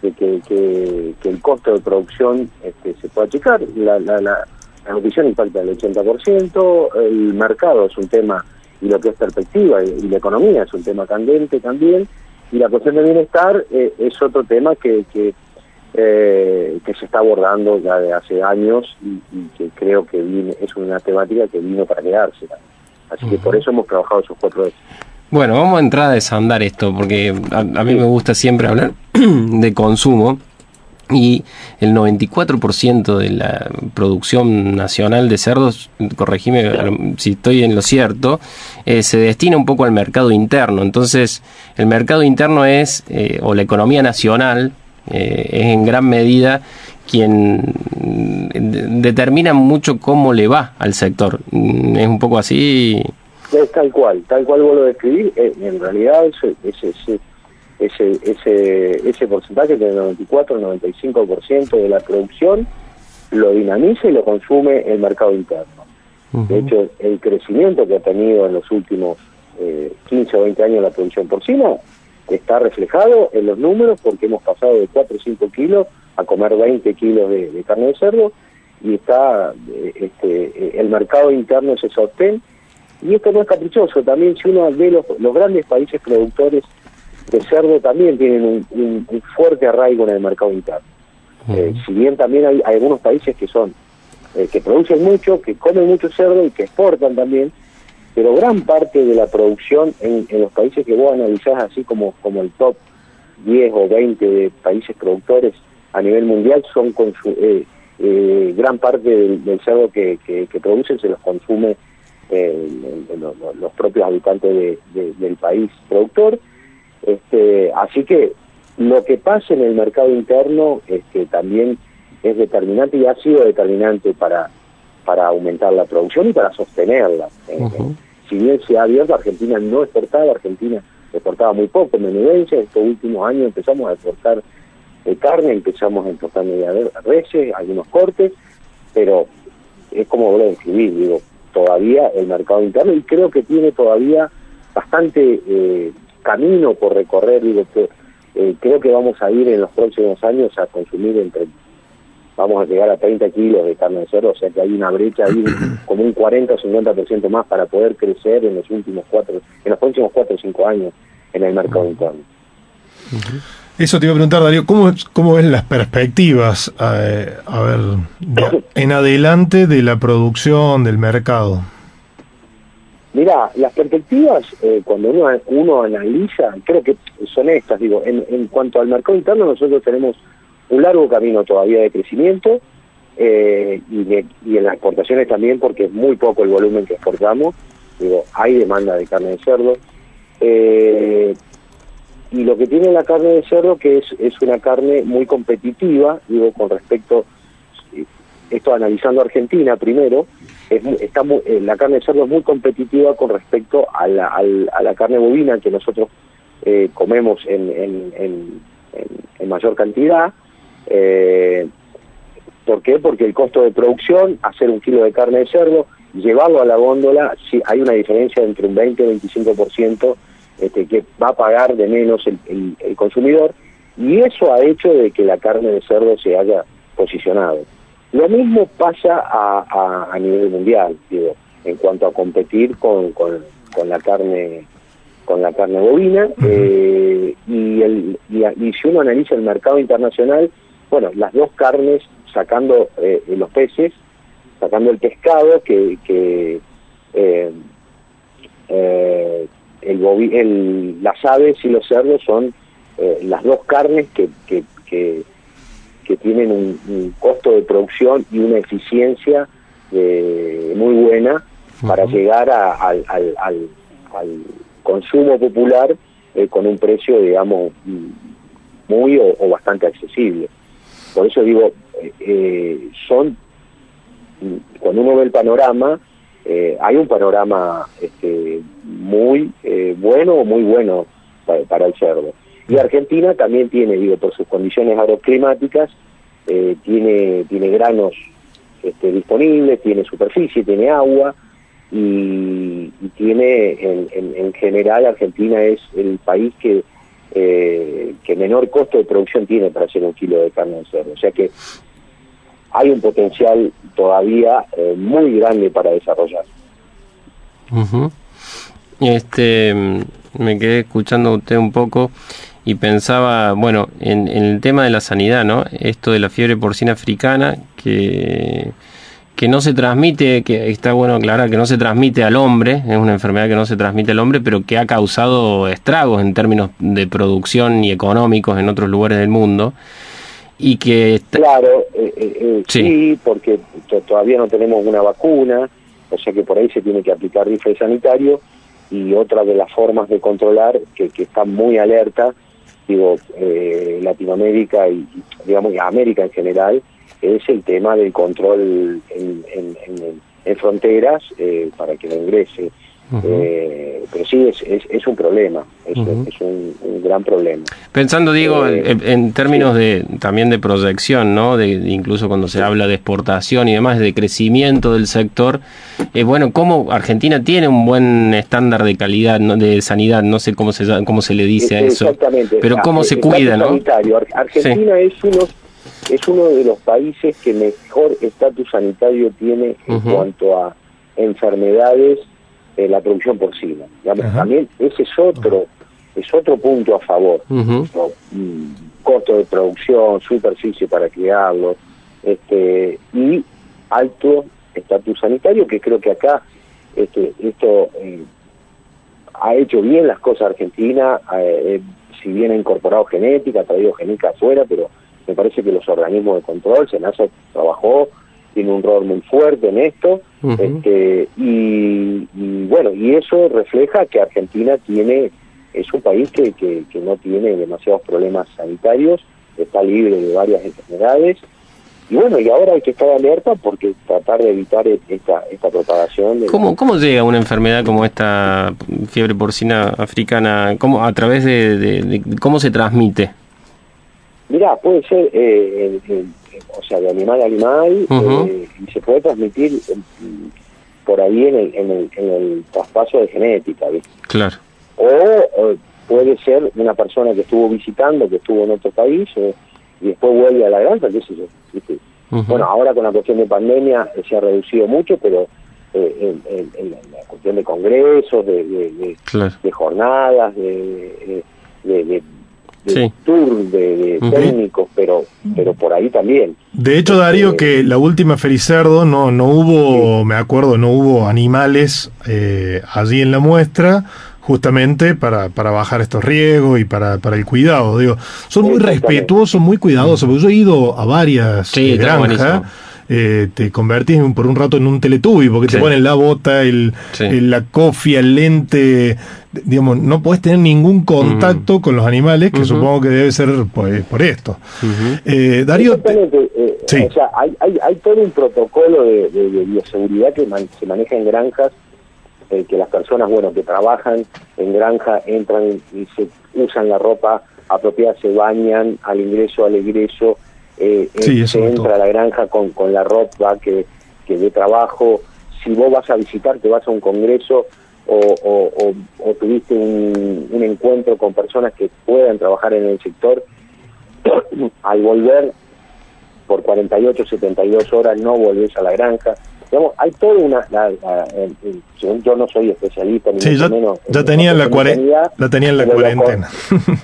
Speaker 10: que, el costo de producción este, se pueda checar. La, la, la, nutrición impacta el 80%, el mercado es un tema, y lo que es perspectiva, y, la economía es un tema candente también, y la cuestión de bienestar eh, es otro tema que, que eh, que se está abordando ya de hace años y, que creo que es una temática que vino para quedarse. Así que por eso hemos trabajado esos cuatro ejes.
Speaker 2: Bueno, vamos a entrar a desandar esto, porque a, mí me gusta siempre hablar de consumo y el 94% de la producción nacional de cerdos, corregime si estoy en lo cierto, eh, se destina un poco al mercado interno. Entonces, el mercado interno es, eh, o la economía nacional, eh, es en gran medida quien determina mucho cómo le va al sector. Mm, es un poco así.
Speaker 10: Es tal cual, tal cual vos lo describís, eh, en realidad ese, ese, ese, ese, ese porcentaje del 94-95% de la producción lo dinamiza y lo consume el mercado interno. De hecho, el crecimiento que ha tenido en los últimos eh, 15 o 20 años la producción porcina está reflejado en los números porque hemos pasado de 4 o 5 kilos a comer 20 kilos de, carne de cerdo y está eh, este, el mercado interno se sostén y esto no es caprichoso, también si uno ve los, los grandes países productores de cerdo también tienen un, fuerte arraigo en el mercado interno. Eh, si bien también hay, algunos países que son eh, que producen mucho, que comen mucho cerdo y que exportan también, pero gran parte de la producción en, los países que vos analizás, así como, como el top 10 o 20 de países productores a nivel mundial, son con eh, eh, gran parte del, cerdo que, que, producen se los consume eh, los, propios habitantes del país productor. Este, así que lo que pasa en el mercado interno este, también es determinante y ha sido determinante para, para aumentar la producción y para sostenerla si bien se ha abierto, Argentina no exportaba, Argentina exportaba muy poco menudencia, estos últimos años empezamos a exportar eh, carne, empezamos a exportar media reses, algunos cortes, pero es como lo describís, digo, todavía el mercado interno y creo que tiene todavía bastante eh, camino por recorrer, digo, que, eh, creo que vamos a ir en los próximos años a consumir entre vamos a llegar a 30 kilos de carne de cerdo, o sea que hay una brecha ahí como un 40 o 50% más para poder crecer en los últimos cuatro, en los próximos 4 o 5 años en el mercado interno.
Speaker 3: Eso te iba a preguntar, Darío, ¿cómo, cómo ven las perspectivas, eh, a ver, en adelante de la producción, del mercado?
Speaker 10: Mira, las perspectivas, eh, cuando uno, uno analiza, creo que son estas, digo, en, en cuanto al mercado interno nosotros tenemos un largo camino todavía de crecimiento eh, y, en las exportaciones también porque es muy poco el volumen que exportamos, digo, hay demanda de carne de cerdo. Eh, y lo que tiene la carne de cerdo que es, es una carne muy competitiva, digo, con respecto, esto analizando Argentina primero, es, eh, la carne de cerdo es muy competitiva con respecto a la, a la carne bovina que nosotros comemos en, en mayor cantidad, eh, ¿Por qué? Porque el costo de producción, hacer un kilo de carne de cerdo, llevarlo a la góndola, hay una diferencia entre un 20 y 25% este, que va a pagar de menos el, consumidor, y eso ha hecho de que la carne de cerdo se haya posicionado. Lo mismo pasa a, nivel mundial, digo, en cuanto a competir con, con, la carne con la carne bovina eh, y, el, y, si uno analiza el mercado internacional, bueno, las dos carnes, sacando eh, los peces, sacando el pescado, que, que eh, el, el, las aves y los cerdos son las dos carnes que, que, que, tienen un, costo de producción y una eficiencia muy buena para llegar al, al, al consumo popular eh, con un precio, digamos, muy o, bastante accesible. Por eso digo, eh, eh, son, cuando uno ve el panorama, hay un panorama este, muy bueno o muy bueno para, el cerdo. Y Argentina también tiene, digo, por sus condiciones agroclimáticas, tiene, tiene granos este, disponibles, tiene superficie, tiene agua, y, tiene en, en, general Argentina es el país que eh, que menor costo de producción tiene para hacer un kilo de carne de cerdo. O sea que hay un potencial todavía eh, muy grande para desarrollar.
Speaker 2: Este, me quedé escuchando usted un poco y pensaba, bueno, en, en, el tema de la sanidad, ¿no? Esto de la fiebre porcina africana, que que no se transmite, que está bueno aclarar que no se transmite al hombre, es una enfermedad que no se transmite al hombre, pero que ha causado estragos en términos de producción y económicos en otros lugares del mundo. Y que.
Speaker 10: Claro, eh, eh, eh, sí. porque todavía no tenemos una vacuna, o sea que por ahí se tiene que aplicar rifle sanitario. Y otra de las formas de controlar, que, que está muy alerta, digo, Latinoamérica y, digamos, América en general, es el tema del control en, fronteras eh, para que no ingrese. Eh, pero sí, es, es, un problema, es, un, gran problema.
Speaker 2: Pensando, digo, eh, en, términos de también de proyección, ¿no? De, incluso cuando se habla de exportación y demás, de crecimiento del sector, eh, bueno, ¿cómo Argentina tiene un buen estándar de calidad, de sanidad? No sé cómo se, cómo se le dice a eso.
Speaker 10: Exactamente.
Speaker 2: Pero ¿cómo se cuida, no?
Speaker 10: Argentina es uno es uno de los países que mejor estatus sanitario tiene en cuanto a enfermedades en la producción porcina. También ese es otro, es otro punto a favor. Mm, costo de producción, superficie para criarlo, este, y alto estatus sanitario, que creo que acá este, esto eh, ha hecho bien las cosas Argentina, eh, si bien ha incorporado genética, ha traído genética afuera, pero me parece que los organismos de control, SENASA trabajó, tiene un rol muy fuerte en esto, este, y, bueno, y eso refleja que Argentina tiene, es un país que, que, no tiene demasiados problemas sanitarios, está libre de varias enfermedades, y bueno, y ahora hay que estar alerta porque tratar de evitar esta, esta propagación. De
Speaker 2: ¿Cómo, ¿Cómo llega una enfermedad como esta fiebre porcina africana? ¿Cómo, ¿A través de cómo se transmite?
Speaker 10: Mirá, puede ser, eh, o sea, de animal a animal, eh, y se puede transmitir eh, por ahí en el, en el, en el traspaso de genética, ¿viste?
Speaker 2: Claro.
Speaker 10: O, puede ser una persona que estuvo visitando, que estuvo en otro país, y después vuelve a la granja, qué sé yo, ¿viste? Bueno, ahora con la cuestión de pandemia se ha reducido mucho, pero en, la cuestión de congresos, de, de, de jornadas, de, de de tour de, técnicos, pero pero por ahí también.
Speaker 3: De hecho, Darío, que la última Fericerdo no no hubo, me acuerdo, no hubo animales eh, allí en la muestra justamente para, para bajar estos riesgos y para, para el cuidado. Digo, son muy respetuosos, muy cuidadosos, porque yo he ido a varias eh, granjas eh, te convertís por un rato en un teletubi, porque te ponen la bota, el, la cofia, el lente, digamos, no puedes tener ningún contacto con los animales, que supongo que debe ser pues, por esto.
Speaker 10: eh, Darío... Eh, o sea, hay, hay, hay, todo un protocolo de, bioseguridad que se maneja en granjas, eh, que las personas, bueno, que trabajan en granja, entran y se usan la ropa apropiada, se bañan al ingreso, al egreso, eh, eh se entra a la granja con, con la ropa que, que de trabajo, si vos vas a visitar, te vas a un congreso o, o, tuviste un, un, encuentro con personas que puedan trabajar en el sector, al volver por 48, 72 horas no volvés a la granja, digamos, hay toda una, la- la- el- el- yo- no soy especialista ni
Speaker 3: Sí, ya,
Speaker 10: menos
Speaker 3: ya
Speaker 10: en
Speaker 3: tenían la,
Speaker 10: en
Speaker 3: cuare-
Speaker 10: sanidad,
Speaker 3: la tenían la cuarentena.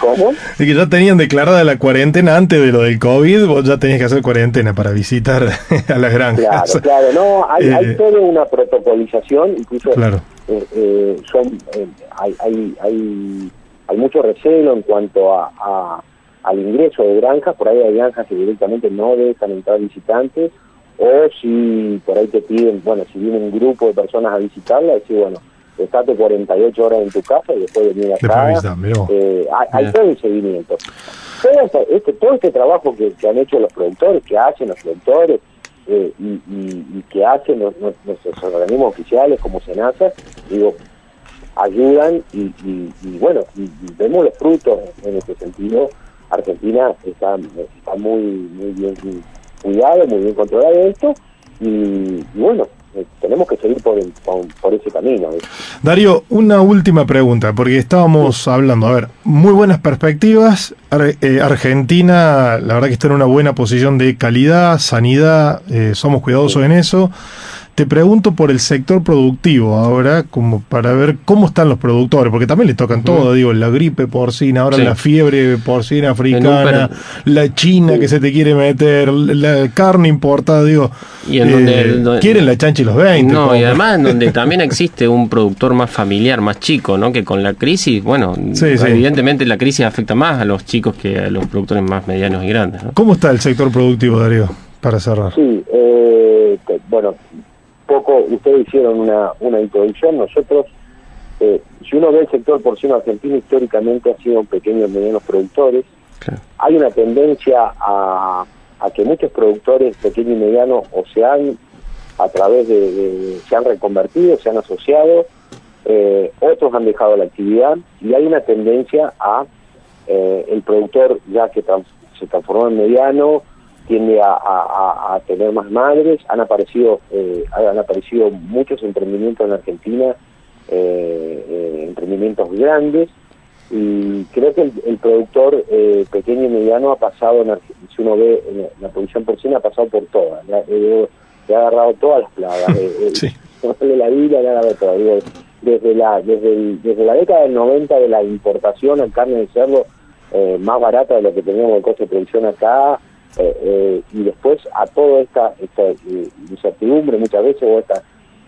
Speaker 10: ¿Cómo?
Speaker 3: Es que ya tenían declarada la cuarentena antes de lo del COVID, vos ya tenías que hacer cuarentena para visitar a las granjas.
Speaker 10: Claro, claro, no, hay,
Speaker 3: Eh,
Speaker 10: hay toda una protocolización, incluso
Speaker 3: Claro.
Speaker 10: eh, eh, son eh, hay, hay, hay, hay mucho recelo en cuanto a, a- al ingreso de granjas, por ahí hay granjas que directamente no dejan entrar visitantes, o si por ahí te piden, bueno, si viene un grupo de personas a visitarla, decir, bueno, estate 48 horas en tu casa y después venir acá.
Speaker 3: vos.
Speaker 10: Eh, hay, todo el seguimiento. Todo este, este- todo este trabajo que, que han hecho los productores, que hacen los productores, eh, y, y- y que hacen los- los- nuestros organismos oficiales como SENASA, digo, ayudan y, y- y bueno, y, y vemos los frutos en este sentido. Argentina está, está muy, muy bien cuidado, muy bien controlado esto, y, y bueno, eh, tenemos que seguir por, el- por, ese camino.
Speaker 3: Darío, una última pregunta, porque estábamos hablando, a ver, muy buenas perspectivas. Ar- eh, Argentina, la verdad que está en una buena posición de calidad, sanidad, eh, somos cuidadosos en eso. Te pregunto por el sector productivo ahora, como para ver cómo están los productores, porque también le tocan todo, digo, la gripe porcina, ahora
Speaker 2: Sí.
Speaker 3: la fiebre porcina africana, la china que se te quiere meter, la carne importada, digo,
Speaker 2: Y en
Speaker 3: eh,
Speaker 2: donde- donde-
Speaker 3: quieren la chancha y los 20.
Speaker 2: No,
Speaker 3: como-
Speaker 2: y además en donde también existe un productor más familiar, más chico, ¿no? Que con la crisis, bueno,
Speaker 3: Sí, sí.
Speaker 2: evidentemente la crisis afecta más a los chicos que a los productores más medianos y grandes, ¿no?
Speaker 3: ¿Cómo está el sector productivo, Darío? Para cerrar.
Speaker 10: Sí, eh, bueno, poco, ustedes hicieron una, una introducción, nosotros, eh, si uno ve el sector porcino argentino, históricamente ha sido pequeños y medianos productores,
Speaker 2: Claro.
Speaker 10: hay una tendencia a, a que muchos productores pequeños y medianos o se han, a través de, de- se han reconvertido, se han asociado, eh, otros han dejado la actividad y hay una tendencia a eh, el productor ya que trans- se transformó en mediano tiende a, a- a- a tener más madres. Han aparecido eh, han aparecido muchos emprendimientos en Argentina eh, eh, emprendimientos grandes. Y creo que el, el productor eh, pequeño y mediano ha pasado en si uno ve en la, producción porcina ha pasado por todas. Le, ha- agarrado todas las plagas. Eh, eh,
Speaker 3: Sí.
Speaker 10: de la vida le ha agarrado digo, desde la desde, el- desde la década del 90 de la importación en carne de cerdo más barata de lo que teníamos el costo de producción acá eh, eh, y después a toda esta, esta eh, incertidumbre muchas veces o esta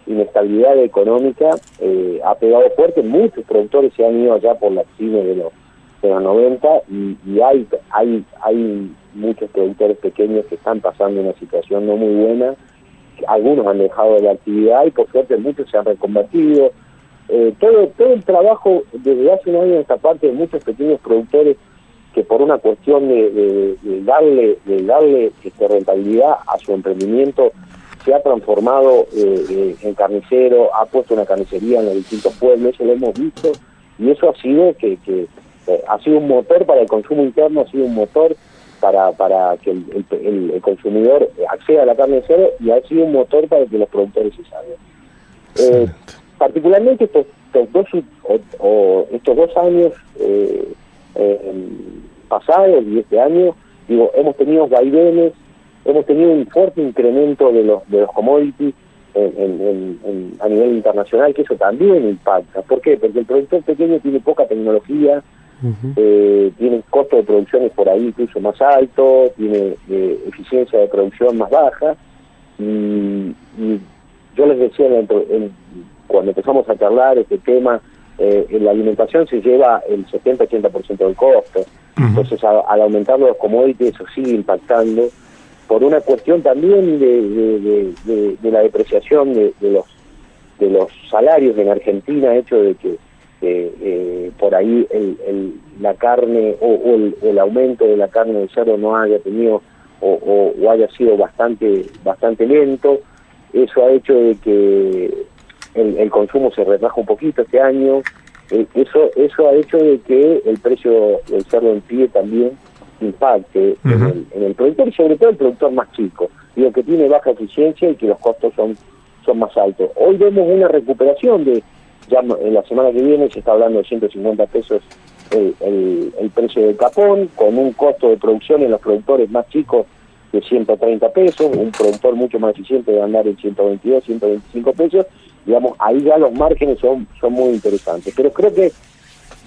Speaker 10: inestabilidad económica eh, ha pegado fuerte, muchos productores se han ido allá por la cine de los, de los 90 y, hay, hay, hay muchos productores pequeños que están pasando una situación no muy buena, algunos han dejado la actividad y por suerte muchos se han reconvertido. Todo, todo el trabajo desde hace un año en esta parte de muchos pequeños productores que por una cuestión de, de- de darle de darle este, rentabilidad a su emprendimiento se ha transformado eh, eh, en carnicero, ha puesto una carnicería en los distintos pueblos, eso lo hemos visto y eso ha sido que, que, eh, ha sido un motor para el consumo interno, ha sido un motor para, para que el, el- el- el consumidor acceda a la carne de y ha sido un motor para que los productores se salven. Eh, particularmente estos, estos dos o, o estos dos años eh, eh, pasados y este año digo hemos tenido vaivenes hemos tenido un fuerte incremento de los de los commodities en- en- en- en- a nivel internacional que eso también impacta. ¿por qué? porque el productor pequeño tiene poca tecnología eh, tiene costo de producción por ahí incluso más alto tiene eh, eficiencia de producción más baja. Y, y yo les decía en- cuando empezamos a charlar este tema, eh, en la alimentación se lleva el 70-80% del costo. Entonces, a- al aumentar los commodities, eso sigue impactando por una cuestión también de, de- de- de- de la depreciación de, de los de los salarios en Argentina, hecho de que eh, eh, por ahí el, el- la carne o, o el, el aumento de la carne de cerdo no haya tenido o, o- o haya sido bastante bastante lento. Eso ha hecho de que el, el consumo se retrajo un poquito este año. Eh, eso eso ha hecho de que el precio del cerdo en pie también impacte en, el, en el productor y sobre todo el productor más chico, digo que tiene baja eficiencia y que los costos son son más altos. Hoy vemos una recuperación de, ya en la semana que viene se está hablando de 150 pesos el, el, el precio del capón, con un costo de producción en los productores más chicos de 130 pesos, un productor mucho más eficiente de andar en 122, 125 pesos, digamos, ahí ya los márgenes son, son muy interesantes. Pero creo que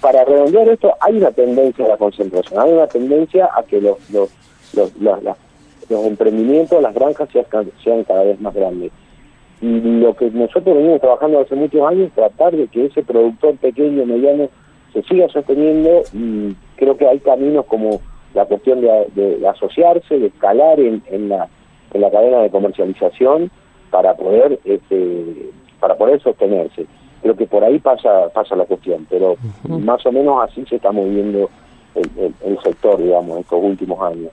Speaker 10: para redondear esto hay una tendencia a la concentración, hay una tendencia a que los, los, los, los, emprendimientos, las granjas sean, sean cada vez más grandes. Y lo que nosotros venimos trabajando hace muchos años es tratar de que ese productor pequeño, mediano, se siga sosteniendo y creo que hay caminos como la cuestión de, asociarse, de escalar en, en, la, en la cadena de comercialización para poder este, para poder sostenerse. Creo que por ahí pasa pasa la cuestión, pero más o menos así se está moviendo el, sector, digamos, estos últimos años.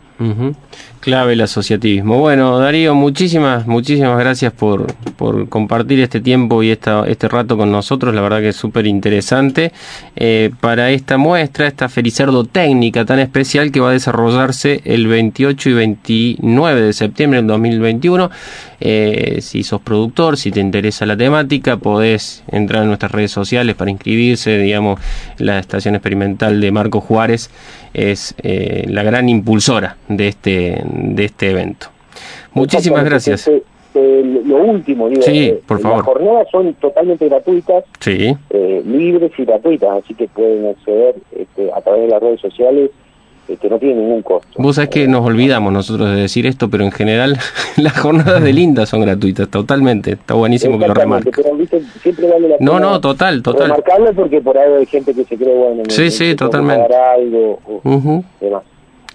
Speaker 2: Clave el asociativismo. Bueno, Darío, muchísimas, muchísimas gracias por, por compartir este tiempo y esta, este rato con nosotros. La verdad que es súper interesante eh, para esta muestra, esta Fericerdo técnica tan especial que va a desarrollarse el 28 y 29 de septiembre del 2021. Eh, si sos productor, si te interesa la temática, podés entrar en nuestras redes sociales para inscribirse. Digamos, la estación experimental de Marco Juárez es eh, la gran impulsora de este, de este evento. Muchísimas gracias.
Speaker 10: Este, lo último, digo,
Speaker 2: eh, por favor.
Speaker 10: las jornadas son totalmente gratuitas,
Speaker 2: sí.
Speaker 10: libres y gratuitas, así que pueden acceder este, a través de las redes sociales que no tiene ningún costo.
Speaker 2: Vos sabés que nos olvidamos nosotros de decir esto, pero en general las jornadas de Linda son gratuitas, totalmente. Está buenísimo que lo remarques.
Speaker 10: Pero siempre vale la
Speaker 2: pena no, no, total, total.
Speaker 10: Remarcarlo porque por ahí hay gente que se cree, bueno,
Speaker 2: sí, sí, totalmente.
Speaker 10: Algo, o demás.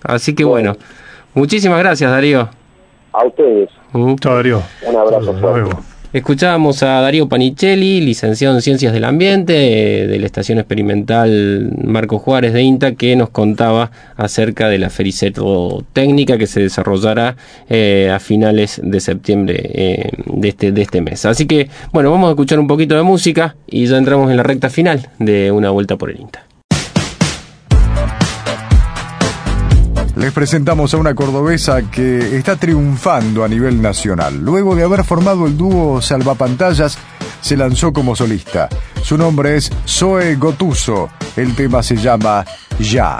Speaker 2: Así que bueno. muchísimas gracias, Darío.
Speaker 10: A ustedes.
Speaker 3: Chao, Darío.
Speaker 10: Un abrazo.
Speaker 2: Escuchábamos a Darío Panicelli, licenciado en Ciencias del Ambiente de la Estación Experimental Marco Juárez de INTA, que nos contaba acerca de la técnica que se desarrollará eh, a finales de septiembre eh, de, este, de este mes. Así que, bueno, vamos a escuchar un poquito de música y ya entramos en la recta final de Una Vuelta por el INTA.
Speaker 11: Les presentamos a una cordobesa que está triunfando a nivel nacional. Luego de haber formado el dúo Salvapantallas, se lanzó como solista. Su nombre es Zoe Gotuso. El tema se llama Ya.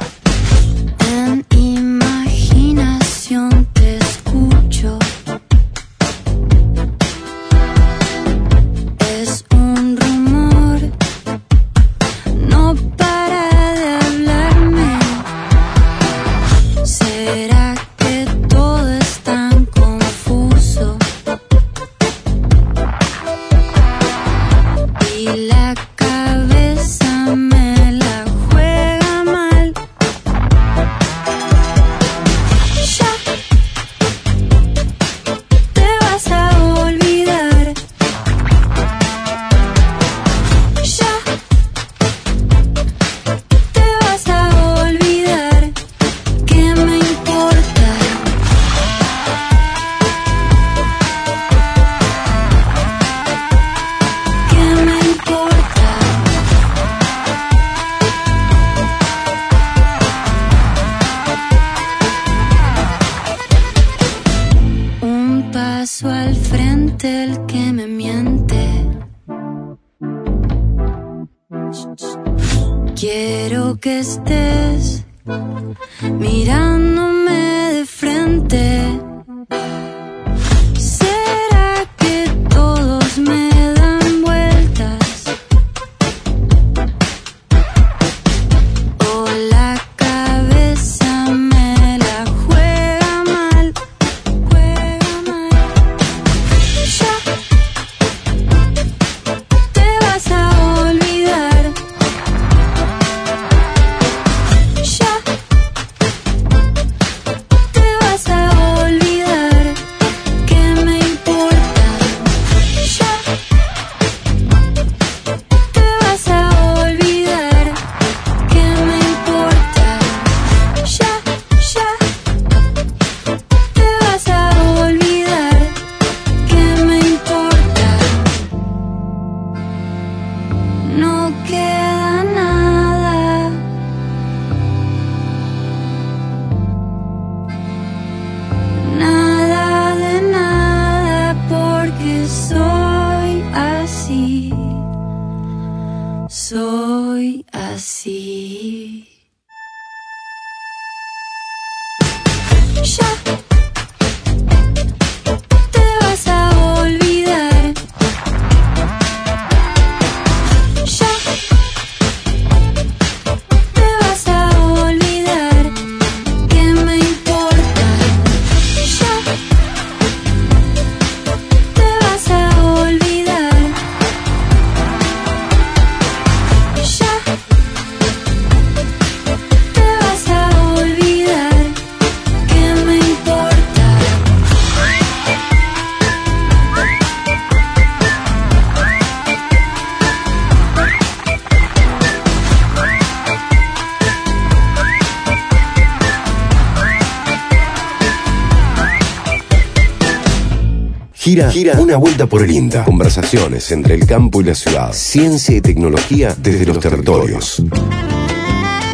Speaker 1: Gira, gira una vuelta por el INTA. Conversaciones entre el campo y la ciudad. Ciencia y tecnología desde, los, territorios.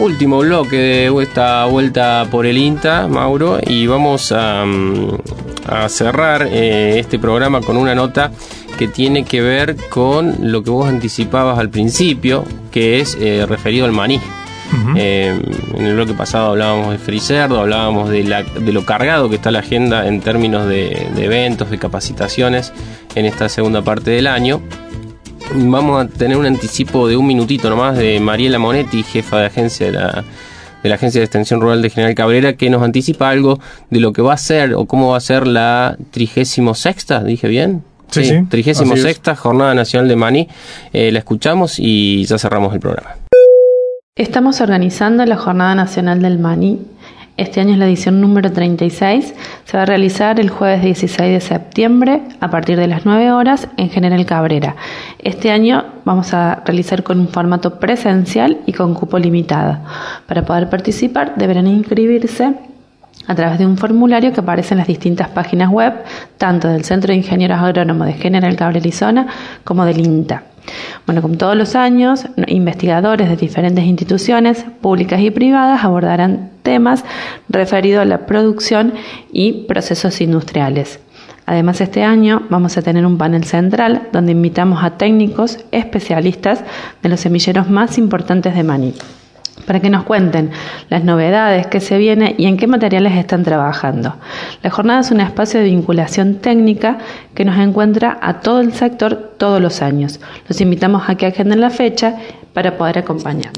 Speaker 2: Último bloque de esta vuelta por el INTA, Mauro, y vamos a, mm, a cerrar eh, este programa con una nota que tiene que ver con lo que vos anticipabas al principio, que es eh, referido al maní. Eh, en el bloque pasado hablábamos de Fricerdo, hablábamos de, la, de, lo cargado que está la agenda en términos de, de, eventos, de capacitaciones en esta segunda parte del año. Vamos a tener un anticipo de un minutito nomás de Mariela Monetti, jefa de agencia de la, de la Agencia de Extensión Rural de General Cabrera, que nos anticipa algo de lo que va a ser o cómo va a ser la 36 sexta, dije bien.
Speaker 3: Sí, sí.
Speaker 2: 36 Jornada Nacional de Maní. Eh, la escuchamos y ya cerramos el programa.
Speaker 12: Estamos organizando la Jornada Nacional del Maní. Este año es la edición número 36. Se va a realizar el jueves 16 de septiembre a partir de las 9 horas en General Cabrera. Este año vamos a realizar con un formato presencial y con cupo limitado. Para poder participar deberán inscribirse a través de un formulario que aparece en las distintas páginas web, tanto del Centro de Ingenieros Agrónomos de General Cabrera y Zona como del INTA. Bueno, como todos los años, investigadores de diferentes instituciones públicas y privadas abordarán temas referidos a la producción y procesos industriales. Además, este año vamos a tener un panel central donde invitamos a técnicos especialistas de los semilleros más importantes de maní para que nos cuenten las novedades que se viene y en qué materiales están trabajando. La jornada es un espacio de vinculación técnica que nos encuentra a todo el sector todos los años. Los invitamos a que agenden la fecha para poder acompañar.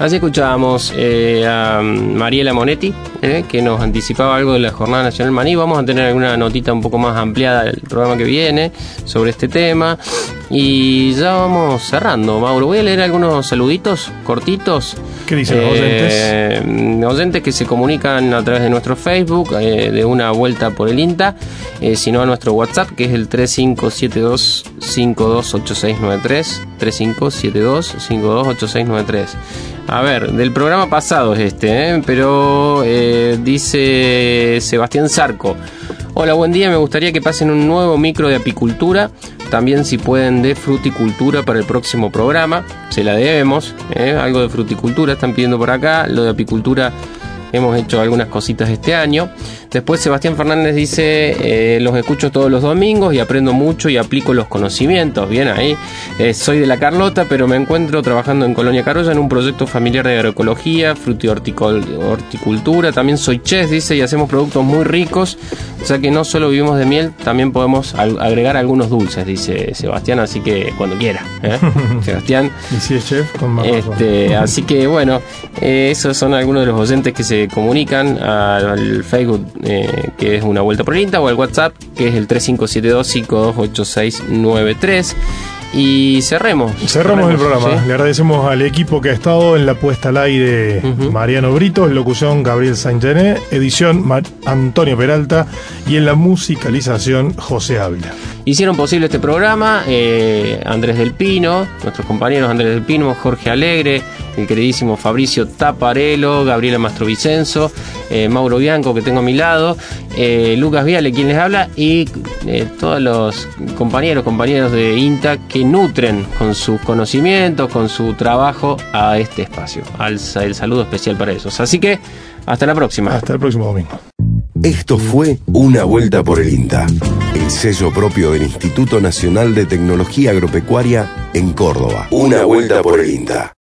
Speaker 2: Así escuchábamos eh, a Mariela Monetti, eh, que nos anticipaba algo de la Jornada Nacional Maní. Vamos a tener alguna notita un poco más ampliada del programa que viene sobre este tema. Y ya vamos cerrando, Mauro. Voy a leer algunos saluditos cortitos.
Speaker 3: ¿Qué dicen los
Speaker 2: eh, oyentes? Oyentes que se comunican a través de nuestro Facebook, eh, de una vuelta por el INTA, eh, sino a nuestro WhatsApp, que es el 3572-528693. 3572-528693. A ver, del programa pasado es este, pero dice Sebastián Zarco. Hola, buen día. Me gustaría que pasen un nuevo micro de apicultura. También si pueden de fruticultura para el próximo programa. Se la debemos. ¿eh? Algo de fruticultura están pidiendo por acá. Lo de apicultura hemos hecho algunas cositas este año. Después Sebastián Fernández dice, eh, los escucho todos los domingos y aprendo mucho y aplico los conocimientos. Bien ahí. Eh, soy de la Carlota, pero me encuentro trabajando en Colonia Carolla en un proyecto familiar de agroecología, horticultura. También soy chef, dice, y hacemos productos muy ricos. O sea que no solo vivimos de miel, también podemos agregar algunos dulces, dice Sebastián. Así que cuando quiera. ¿eh? Sebastián.
Speaker 3: Y si es chef, con más
Speaker 2: este, Así que bueno, esos son algunos de los oyentes que se comunican al Facebook eh, que es una vuelta por el INTA, o el WhatsApp, que es el 3572-528693. Y cerremos.
Speaker 3: Cerramos el programa. Le agradecemos al equipo que ha estado en la puesta al aire Mariano Brito, en locución Gabriel Saint-Gené, edición Antonio Peralta y en la musicalización José Ávila.
Speaker 2: Hicieron posible este programa eh, Andrés del Pino, nuestros compañeros Andrés del Pino, Jorge Alegre, el queridísimo Fabricio Taparelo, Gabriela Mastrovicenzo, eh, Mauro Bianco que tengo a mi lado, eh, Lucas Viale quien les habla y eh, todos los compañeros, compañeros de INTA que nutren con sus conocimientos, con su trabajo a este espacio. Al, el saludo especial para ellos. Así que hasta la próxima.
Speaker 3: Hasta el próximo domingo.
Speaker 1: Esto fue Una Vuelta por el INTA, el sello propio del Instituto Nacional de Tecnología Agropecuaria en Córdoba. Una Vuelta por el INTA.